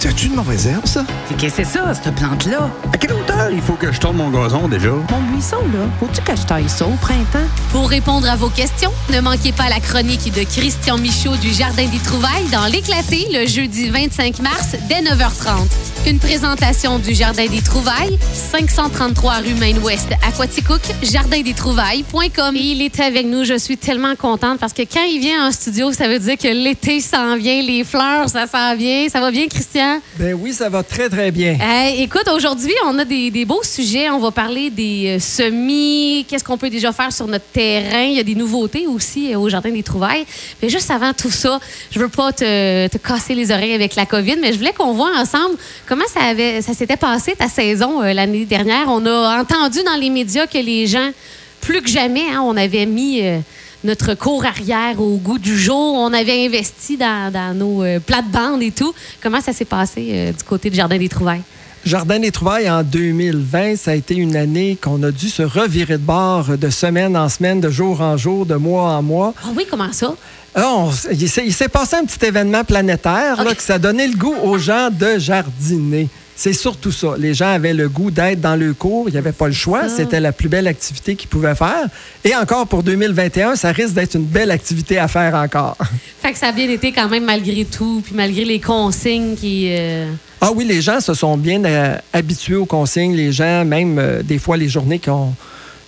C'était-tu une mauvaise herbe, ça? Qu'est-ce que c'est ça, cette plante-là? À quelle hauteur il faut que je tourne mon gazon déjà? Mon buisson, là, faut-tu que je taille ça au printemps? Pour répondre à vos questions, ne manquez pas la chronique de Christian Michaud du Jardin des Trouvailles dans l'éclaté le jeudi 25 mars dès 9h30. Une présentation du Jardin des Trouvailles, 533 rue Maine-Ouest, Aquaticook, jardindestrouvailles.com. Il est avec nous, je suis tellement contente parce que quand il vient en studio, ça veut dire que l'été s'en vient, les fleurs, ça s'en vient. Ça va bien, Christian? Ben oui, ça va très, très bien. Écoute, aujourd'hui, on a des, des beaux sujets. On va parler des euh, semis, qu'est-ce qu'on peut déjà faire sur notre terrain. Il y a des nouveautés aussi euh, au Jardin des Trouvailles. Mais juste avant tout ça, je veux pas te, te casser les oreilles avec la COVID, mais je voulais qu'on voit ensemble comment ça, avait, ça s'était passé ta saison euh, l'année dernière? On a entendu dans les médias que les gens, plus que jamais, hein, on avait mis euh, notre cours arrière au goût du jour. On avait investi dans, nos euh, plates-bandes et tout. Comment ça s'est passé du côté du Jardin des Trouvailles? Jardin des Trouvailles en 2020, ça a été une année qu'on a dû se revirer de bord de semaine en semaine, de jour en jour, de mois en mois. Ah oui, comment ça? Ah, on il s'est passé un petit événement planétaire là, Ok. que ça donnait le goût aux gens de jardiner. C'est surtout ça. Les gens avaient le goût d'être dans le cours. Il n'y avait pas le choix. C'était la plus belle activité qu'ils pouvaient faire. Et encore pour 2021, ça risque d'être une belle activité à faire encore. Fait que ça a bien été quand même malgré tout, puis malgré les consignes qui. euh, Ah oui, les gens se sont bien euh, habitués aux consignes. Les gens, même euh, des fois, les journées qui ont.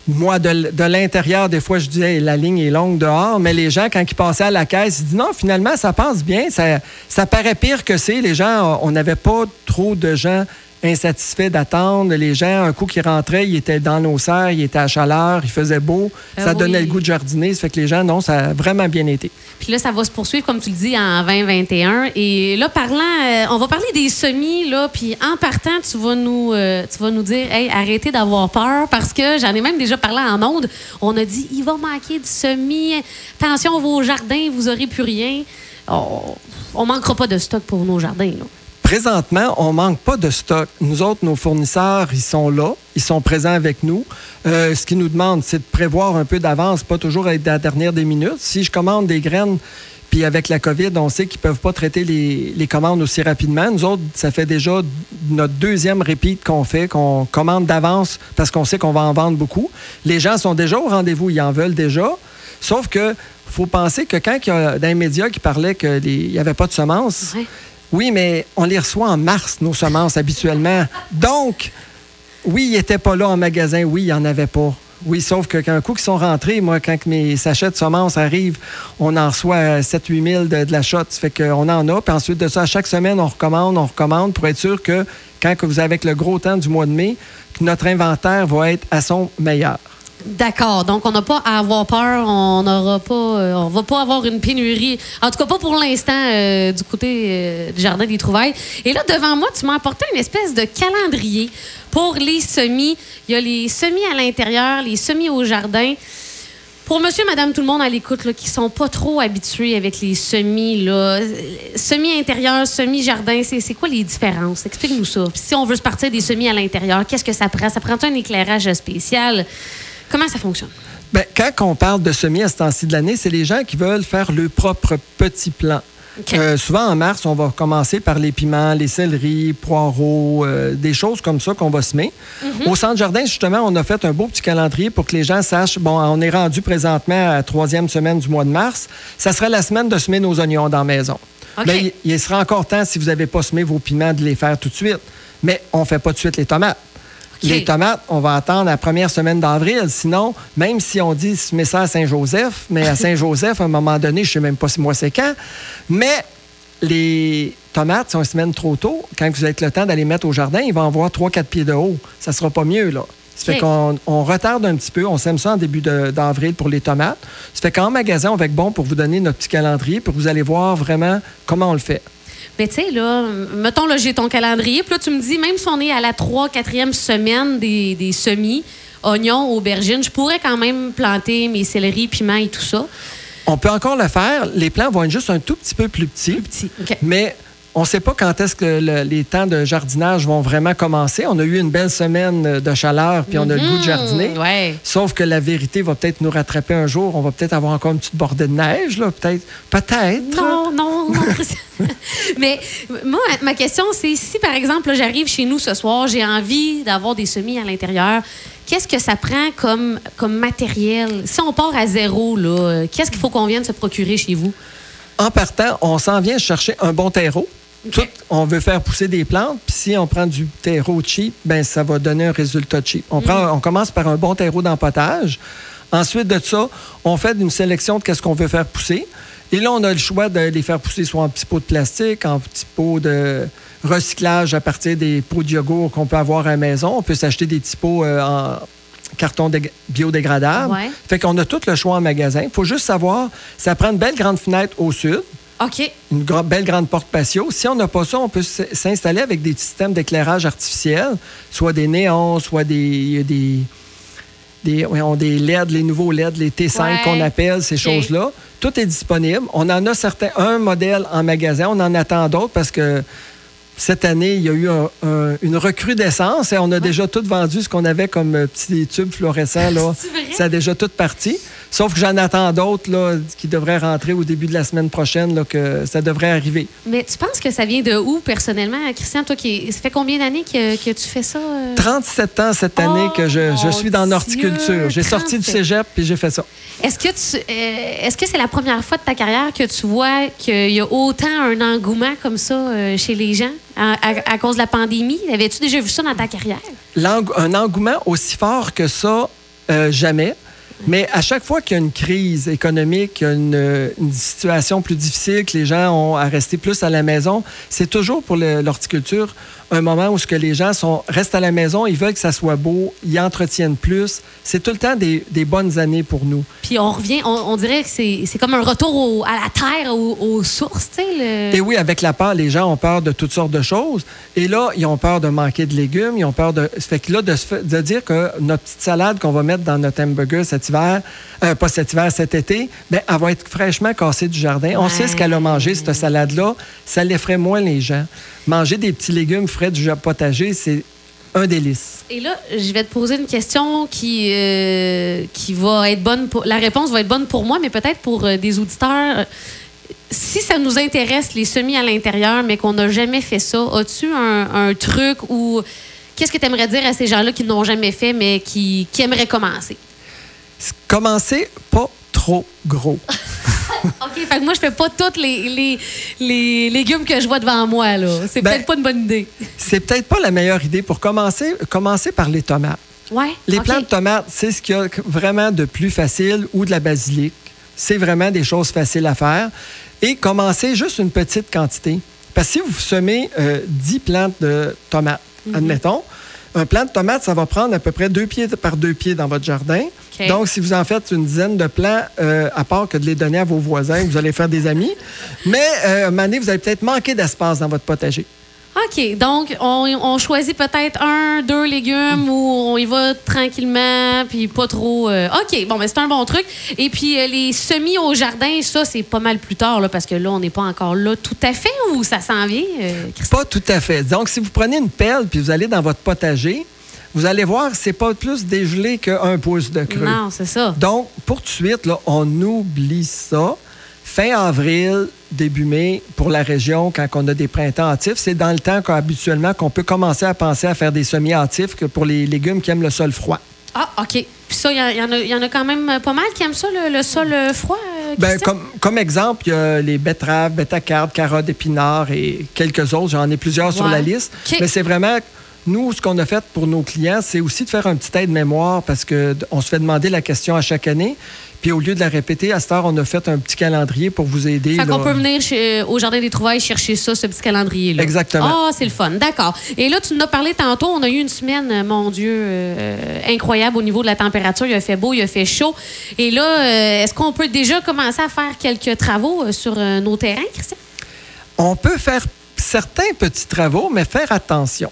Moi, de, l'intérieur, des fois, je disais la ligne est longue dehors, mais les gens, quand ils passaient à la caisse, ils disaient non, finalement, ça passe bien. Ça, ça paraît pire que c'est. Les gens, on n'avait pas trop de gens insatisfaits d'attendre. Les gens, un coup qu'ils rentraient, ils étaient dans nos serres, ils étaient à chaleur, il faisait beau. Ah ça donnait oui. le goût de jardiner. Ça fait que les gens, non, ça a vraiment bien été. Puis là, ça va se poursuivre, comme tu le dis, en 2021. Et là, parlant, euh, on va parler des semis, là. Puis en partant, tu vas nous, euh, tu vas nous dire, hey, arrêtez d'avoir peur, parce que j'en ai même déjà parlé en ondes. On a dit, il va manquer de semis. Attention, vos jardins, vous aurez plus rien. On, on manquera pas de stock pour nos jardins, là. Présentement, on manque pas de stock. Nous autres, nos fournisseurs, ils sont là, ils sont présents avec nous. Euh, ce qu'ils nous demandent, c'est de prévoir un peu d'avance, pas toujours être à la dernière des minutes. Si je commande des graines, puis avec la COVID, on sait qu'ils peuvent pas traiter les, commandes aussi rapidement. Nous autres, ça fait déjà notre deuxième repeat qu'on fait, qu'on commande d'avance parce qu'on sait qu'on va en vendre beaucoup. Les gens sont déjà au rendez-vous, ils en veulent déjà. Sauf que faut penser que quand il y a dans les médias qui parlaient qu'il n'y avait pas de semences. Oui, mais on les reçoit en mars, nos semences, habituellement. Donc, oui, ils n'étaient pas là en magasin. Oui, il n'y en avait pas. Oui, sauf que qu'un coup qu'ils sont rentrés, moi, quand mes sachets de semences arrivent, on en reçoit 7-8 000 de, de la shot. Ça fait qu'on en a. Puis ensuite de ça, chaque semaine, on recommande, on recommande pour être sûr que quand vous avez le gros temps du mois de mai, notre inventaire va être à son meilleur. D'accord. Donc, on n'a pas à avoir peur. On n'aura pas, euh, on va pas avoir une pénurie. En tout cas, pas pour l'instant euh, du côté euh, du jardin des trouvailles. Et là, devant moi, tu m'as apporté une espèce de calendrier pour les semis. Il y a les semis à l'intérieur, les semis au jardin. Pour monsieur, madame, tout le monde à l'écoute, qui sont pas trop habitués avec les semis, là, semis intérieur, semis jardin, c'est quoi les différences? Explique-nous ça. Si on veut se partir des semis à l'intérieur, qu'est-ce que ça prend? Ça prend un éclairage spécial? Comment ça fonctionne? Ben, quand on parle de semis à ce temps-ci de l'année, c'est les gens qui veulent faire leur propre petit plan. Euh, souvent en mars, on va commencer par les piments, les céleris, poireaux, euh, des choses comme ça qu'on va semer. Au centre jardin, justement, on a fait un beau petit calendrier pour que les gens sachent, bon, on est rendu présentement à la troisième semaine du mois de mars. Ça sera la semaine de semer nos oignons dans la maison. Ben, il, il sera encore temps, si vous n'avez pas semé vos piments, de les faire tout de suite. Mais on ne fait pas tout de suite les tomates. Les tomates, on va attendre la première semaine d'avril. Sinon, même si on dit semer ça à Saint-Joseph, mais à Saint-Joseph, à un moment donné, je ne sais même pas si moi c'est quand, mais les tomates, si on se mène trop tôt, quand vous avez le temps d'aller mettre au jardin, ils vont avoir 3-4 pieds de haut. Ça sera pas mieux, là. Ça fait qu'on on retarde un petit peu. On sème ça en début d'avril pour les tomates. Ça fait qu'en magasin, on va être bon pour vous donner notre petit calendrier, pour vous allez voir vraiment comment on le fait. Mais tu sais, là, mettons, là, j'ai ton calendrier, puis là, tu me dis, même si on est à la 3 4e semaine des, des semis, oignons, aubergines, je pourrais quand même planter mes céleris, piments et tout ça. On peut encore le faire. Les plants vont être juste un tout petit peu plus petits. Petit. OK. Mais on ne sait pas quand est-ce que le- les temps de jardinage vont vraiment commencer. On a eu une belle semaine de chaleur, puis on a le goût de jardiner. Mhm, ouais. Sauf que la vérité va peut-être nous rattraper un jour. On va peut-être avoir encore une petite bordée de neige, là, peut-être. Peut-être. Non, non, non. Mais moi, ma question, c'est si, par exemple, j'arrive chez nous ce soir, j'ai envie d'avoir des semis à l'intérieur, qu'est-ce que ça prend comme, comme matériel? Si on part à zéro, là, qu'est-ce qu'il faut qu'on vienne se procurer chez vous? En partant, on s'en vient chercher un bon terreau. Tout, on veut faire pousser des plantes, puis si on prend du terreau cheap, ben ça va donner un résultat cheap. On, prend, on commence par un bon terreau d'empotage. Ensuite de ça, on fait une sélection de qu'est-ce qu'on veut faire pousser. Et là, on a le choix de les faire pousser soit en petits pots de plastique, en petits pots de recyclage à partir des pots de yogourt qu'on peut avoir à la maison. On peut s'acheter des petits pots euh, en carton dég- biodégradable. Ouais. Fait qu'on a tout le choix en magasin. Il faut juste savoir, ça prend une belle grande fenêtre au sud OK. une belle grande porte patio. Si on n'a pas ça, on peut s'installer avec des systèmes d'éclairage artificiel, soit des néons, soit des, des, des, voyons, des LED, les nouveaux LED, les T5 Ouais. qu'on appelle, ces choses-là. Tout est disponible. On en a certains, un modèle en magasin, on en attend d'autres parce que cette année, il y a eu un- un- une recrudescence et on a déjà tout vendu ce qu'on avait comme euh, petits tubes fluorescents. Là. Vrai? Ça a déjà tout parti. Sauf que j'en attends d'autres là, qui devraient rentrer au début de la semaine prochaine, là, que ça devrait arriver. Mais tu penses que ça vient de où, personnellement, Christian? Toi, qui, ça fait combien d'années que, que tu fais ça? euh? 37 ans cette année Oh, que je, suis dans l'horticulture. J'ai sorti du 37. cégep puis j'ai fait ça. Est-ce que tu, euh, est-ce que c'est la première fois de ta carrière que tu vois qu'il y a autant un engouement comme ça euh, chez les gens à, à- à cause de la pandémie? Avais-tu déjà vu ça dans ta carrière? L'eng- un engouement aussi fort que ça, euh, jamais. Mais à chaque fois qu'il y a une crise économique, une, une situation plus difficile, que les gens ont à rester plus à la maison, c'est toujours pour l'horticulture un moment où ce que les gens sont, restent à la maison, ils veulent que ça soit beau, ils entretiennent plus. C'est tout le temps des, des bonnes années pour nous. Puis on revient, on, on dirait que c'est, comme un retour au- à la terre, aux, aux sources, tu sais. le- Et oui, avec la peur, les gens ont peur de toutes sortes de choses. Et là, ils ont peur de manquer de légumes, ils ont peur de. Fait que là, de, de dire que notre petite salade qu'on va mettre dans notre hamburger cet hiver, euh, pas cet hiver, cet été, ben, elle va être fraîchement cassée du jardin. On sait ce qu'elle a mangé, cette salade-là. Ça l'effraie moins les gens. Manger des petits légumes frais du potager, c'est un délice. Et là, je vais te poser une question qui, euh, qui va être bonne pour. La réponse va être bonne pour moi, mais peut-être pour euh, des auditeurs. Si ça nous intéresse, les semis à l'intérieur, mais qu'on n'a jamais fait ça, as-tu un, un truc ou. Qu'est-ce que tu aimerais dire à ces gens-là qui n'ont jamais fait, mais qui, qui aimeraient commencer? Commencez pas trop gros. OK, fait que moi, je fais pas tous les, les, les légumes que je vois devant moi, là. C'est Ben- peut-être pas une bonne idée. C'est peut-être pas la meilleure idée pour commencer. Commencer par les tomates. Ouais. Les OK. plantes de tomates, c'est ce qu'il y a vraiment de plus facile ou de la basilic. C'est vraiment des choses faciles à faire. Et commencez juste une petite quantité. Parce que si vous semez euh, 10 plantes de tomates, Mhm. admettons, un plant de tomates, ça va prendre à peu près deux pieds par deux pieds dans votre jardin. Donc, si vous en faites une dizaine de plants, euh, à part que de les donner à vos voisins, vous allez faire des amis. Mais euh, à un moment donné, vous allez peut-être manquer d'espace dans votre potager. OK. Donc, on, on choisit peut-être un, deux légumes ou on y va tranquillement, puis pas trop. euh, OK. Bon, mais c'est un bon truc. Et puis, euh, les semis au jardin, ça, c'est pas mal plus tard, là, parce que là, on n'est pas encore là tout à fait ou ça s'en vient, euh? Pas tout à fait. Donc, si vous prenez une pelle puis vous allez dans votre potager, vous allez voir c'est pas plus dégelé qu'un pouce de creux. Non, c'est ça. Donc, pour tout de suite, là, on oublie ça. Fin avril, début mai, pour la région, quand on a des printemps hâtifs, c'est dans le temps qu'habituellement qu'on peut commencer à penser à faire des semis hâtifs que pour les légumes qui aiment le sol froid. Ah, OK. Puis ça, il y, en- y a- y en a quand même pas mal qui aiment ça, le, le sol euh, froid, euh, Ben, Christian? comme, comme exemple, il y a les betteraves, bétacardes, carottes, épinards et quelques autres. J'en ai plusieurs sur la liste. Mais c'est vraiment, nous, ce qu'on a fait pour nos clients, c'est aussi de faire un petit aide-mémoire parce qu'on se fait demander la question à chaque année. Puis au lieu de la répéter, à cette heure, on a fait un petit calendrier pour vous aider. Fait qu'on peut venir chez- au Jardin des Trouvailles chercher ça, ce petit calendrier-là. Exactement. Ah, c'est le fun. D'accord. Et là, tu nous as parlé tantôt. On a eu une semaine, euh, mon Dieu, euh, incroyable au niveau de la température. Il a fait beau, il a fait chaud. Et là, euh, est-ce qu'on peut déjà commencer à faire quelques travaux euh, sur euh, nos terrains, Christian? On peut faire certains petits travaux, mais faire attention.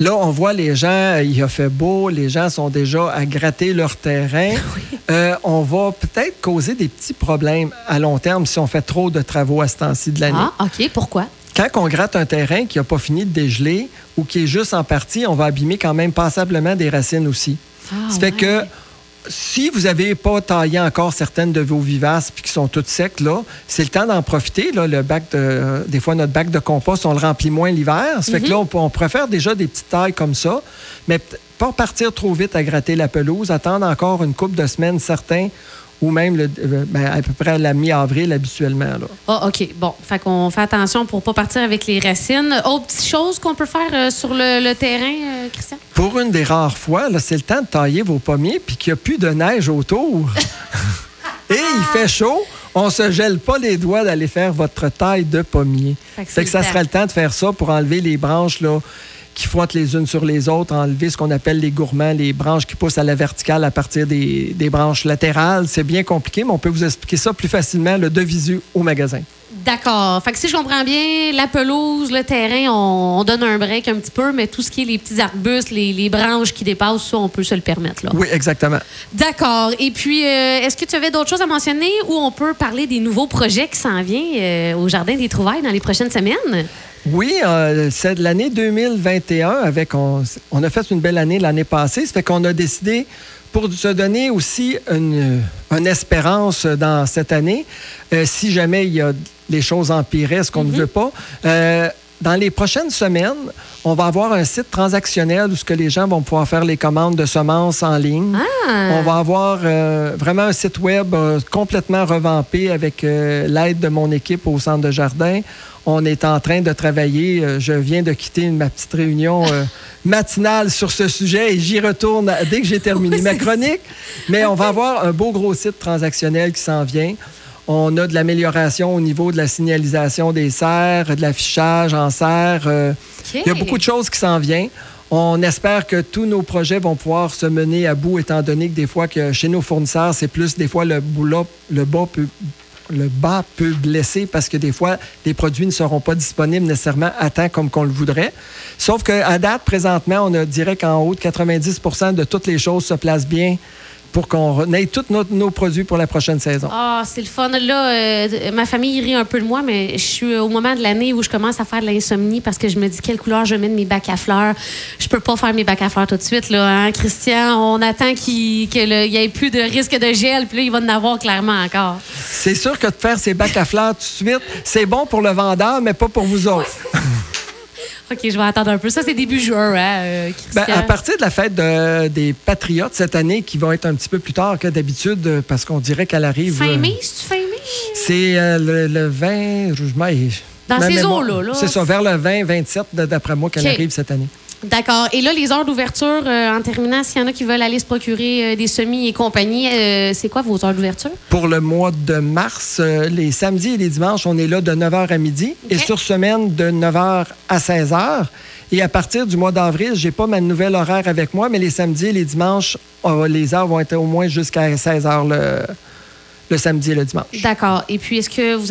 Là, on voit les gens, il a fait beau, les gens sont déjà à gratter leur terrain. Euh, on va peut-être causer des petits problèmes à long terme si on fait trop de travaux à ce temps-ci de l'année. Ah, OK. Pourquoi? quand on gratte un terrain qui n'a pas fini de dégeler ou qui est juste en partie, on va abîmer quand même passablement des racines aussi. Ah, Ça fait ouais. que si vous n'avez pas taillé encore certaines de vos vivaces puis qui sont toutes secs, là, c'est le temps d'en profiter. Là, le bac de, euh, des fois, notre bac de compost, on le remplit moins l'hiver. Ça fait que là, on, peut- on faire déjà des petites tailles comme ça, mais pas partir trop vite à gratter la pelouse, attendre encore une couple de semaines certains ou même le- euh, ben, à peu près à la mi-avril habituellement. Ah, OK. Bon, fait qu'on fait attention pour pas partir avec les racines. Autre petite chose qu'on peut faire euh, sur le, le terrain, euh, Christian? Pour une des rares fois, c'est le temps de tailler vos pommiers puis qu'il n'y a plus de neige autour. Et il fait chaud. On se gèle pas les doigts d'aller faire votre taille de pommier. Fait que c'est ça le sera temps. le temps de faire ça pour enlever les branches là, qui frottent les unes sur les autres, enlever ce qu'on appelle les gourmands, les branches qui poussent à la verticale à partir des, des branches latérales. C'est bien compliqué, mais on peut vous expliquer ça plus facilement le de visu au magasin. D'accord. Fait que si je comprends bien, la pelouse, le terrain, on, on donne un break un petit peu, mais tout ce qui est les petits arbustes, les, les branches qui dépassent, ça, on peut se le permettre. Là. Oui, exactement. D'accord. Et puis, euh, est-ce que tu avais d'autres choses à mentionner ou on peut parler des nouveaux projets qui s'en viennent euh, au Jardin des Trouvailles dans les prochaines semaines? Oui, euh, c'est de l'année 2021. Avec, on, on a fait une belle année l'année passée. Ça fait qu'on a décidé, pour se donner aussi une, une espérance dans cette année, euh, si jamais il y a les choses empiraient, ce qu'on ne veut pas, euh, dans les prochaines semaines, on va avoir un site transactionnel où ce que les gens vont pouvoir faire les commandes de semences en ligne. On va avoir euh, vraiment un site web euh, complètement revampé avec euh, l'aide de mon équipe au centre de jardin. On est en train de travailler. je viens de quitter ma petite réunion matinale sur ce sujet et j'y retourne dès que j'ai terminé ma chronique. Mais on va avoir un beau gros site transactionnel qui s'en vient. On a de l'amélioration au niveau de la signalisation des serres, de l'affichage en serre. euh, il y a beaucoup de choses qui s'en viennent. On espère que tous nos projets vont pouvoir se mener à bout, étant donné que des fois, que chez nos fournisseurs, c'est plus des fois le, bout-là- le bas peut le bas peut blesser parce que des fois, les produits ne seront pas disponibles nécessairement à temps comme qu'on le voudrait. Sauf qu'à date, présentement, on dirait qu'en haut de 90% de toutes les choses se placent bien pour qu'on ait tous nos, nos produits pour la prochaine saison. Ah, c'est le fun. Là, euh, ma famille rit un peu de moi, mais je suis au moment de l'année où je commence à faire de l'insomnie parce que je me dis quelle couleur je mets de mes bacs à fleurs. Je peux pas faire mes bacs à fleurs tout de suite, là, hein, Christian. On attend qu'il qu'il y ait plus de risque de gel, puis là, il va en avoir clairement encore. C'est sûr que de faire ces bacs à fleurs tout de suite, c'est bon pour le vendeur, mais pas pour vous autres. OK, je vais attendre un peu. Ça, c'est début juin, hein, euh, Ben, à partir de la fête de- des Patriotes cette année, qui va être un petit peu plus tard que d'habitude, euh, parce qu'on dirait qu'elle arrive. Fin euh, mai, c'est-tu fin mai? C'est euh, le, le 20. je- mais- Dans ces eaux-là, là. C'est ça, vers le 20, 27, de- d'après moi, qu'elle arrive cette année. D'accord. Et là, les heures d'ouverture, euh, en terminant, s'il y en a qui veulent aller se procurer euh, des semis et compagnie, euh, c'est quoi vos heures d'ouverture? Pour le mois de mars, les samedis et les dimanches, on est là de 9h à midi. Et sur semaine, de 9h à 16h. Et à partir du mois d'avril, j'ai pas ma nouvelle horaire avec moi, mais les samedis et les dimanches, les heures vont être au moins jusqu'à 16h le, le samedi et le dimanche. D'accord. Et puis, est-ce que vous,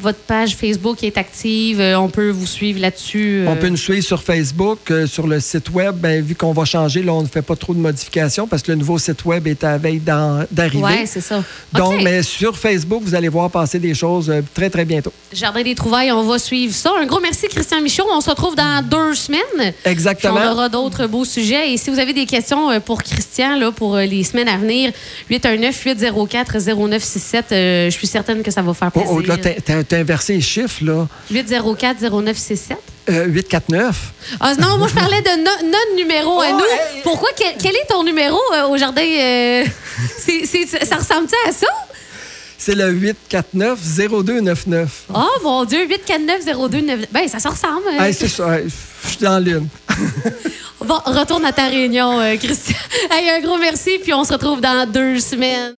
votre, page Facebook est active? Euh, on peut vous suivre là-dessus? On euh? peut nous suivre sur Facebook, euh, sur le site web. Ben, vu qu'on va changer, là, on ne fait pas trop de modifications parce que le nouveau site web est à la veille d'arriver. Oui, c'est ça. Donc, mais sur Facebook, vous allez voir passer des choses euh, très, très bientôt. Jardin des Trouvailles, on va suivre ça. Un gros merci, Christian Michaud. On se retrouve dans deux semaines. Puis Exactement. on aura d'autres beaux sujets. Et si vous avez des questions pour Christian là, pour les semaines à venir, 819-804-0967, euh, je suis certaine que ça va faire Oh, plaisir. oh, là, t'as- inversé les chiffres, là. 804-0967. Euh, 849. Ah, non, moi, je parlais de no- notre numéro à Oh, nous. hey! Pourquoi? Quel, quel est ton numéro euh, au jardin? euh, ça ressemble-tu à ça? C'est le 849-0299. Oh, mon Dieu, 849-0299. Ben, ça se ressemble. hein. Hey, c'est ça. hey, Je suis dans l'une. Bon, retourne à ta réunion, euh, Christian. Hey, un gros merci, puis on se retrouve dans deux semaines.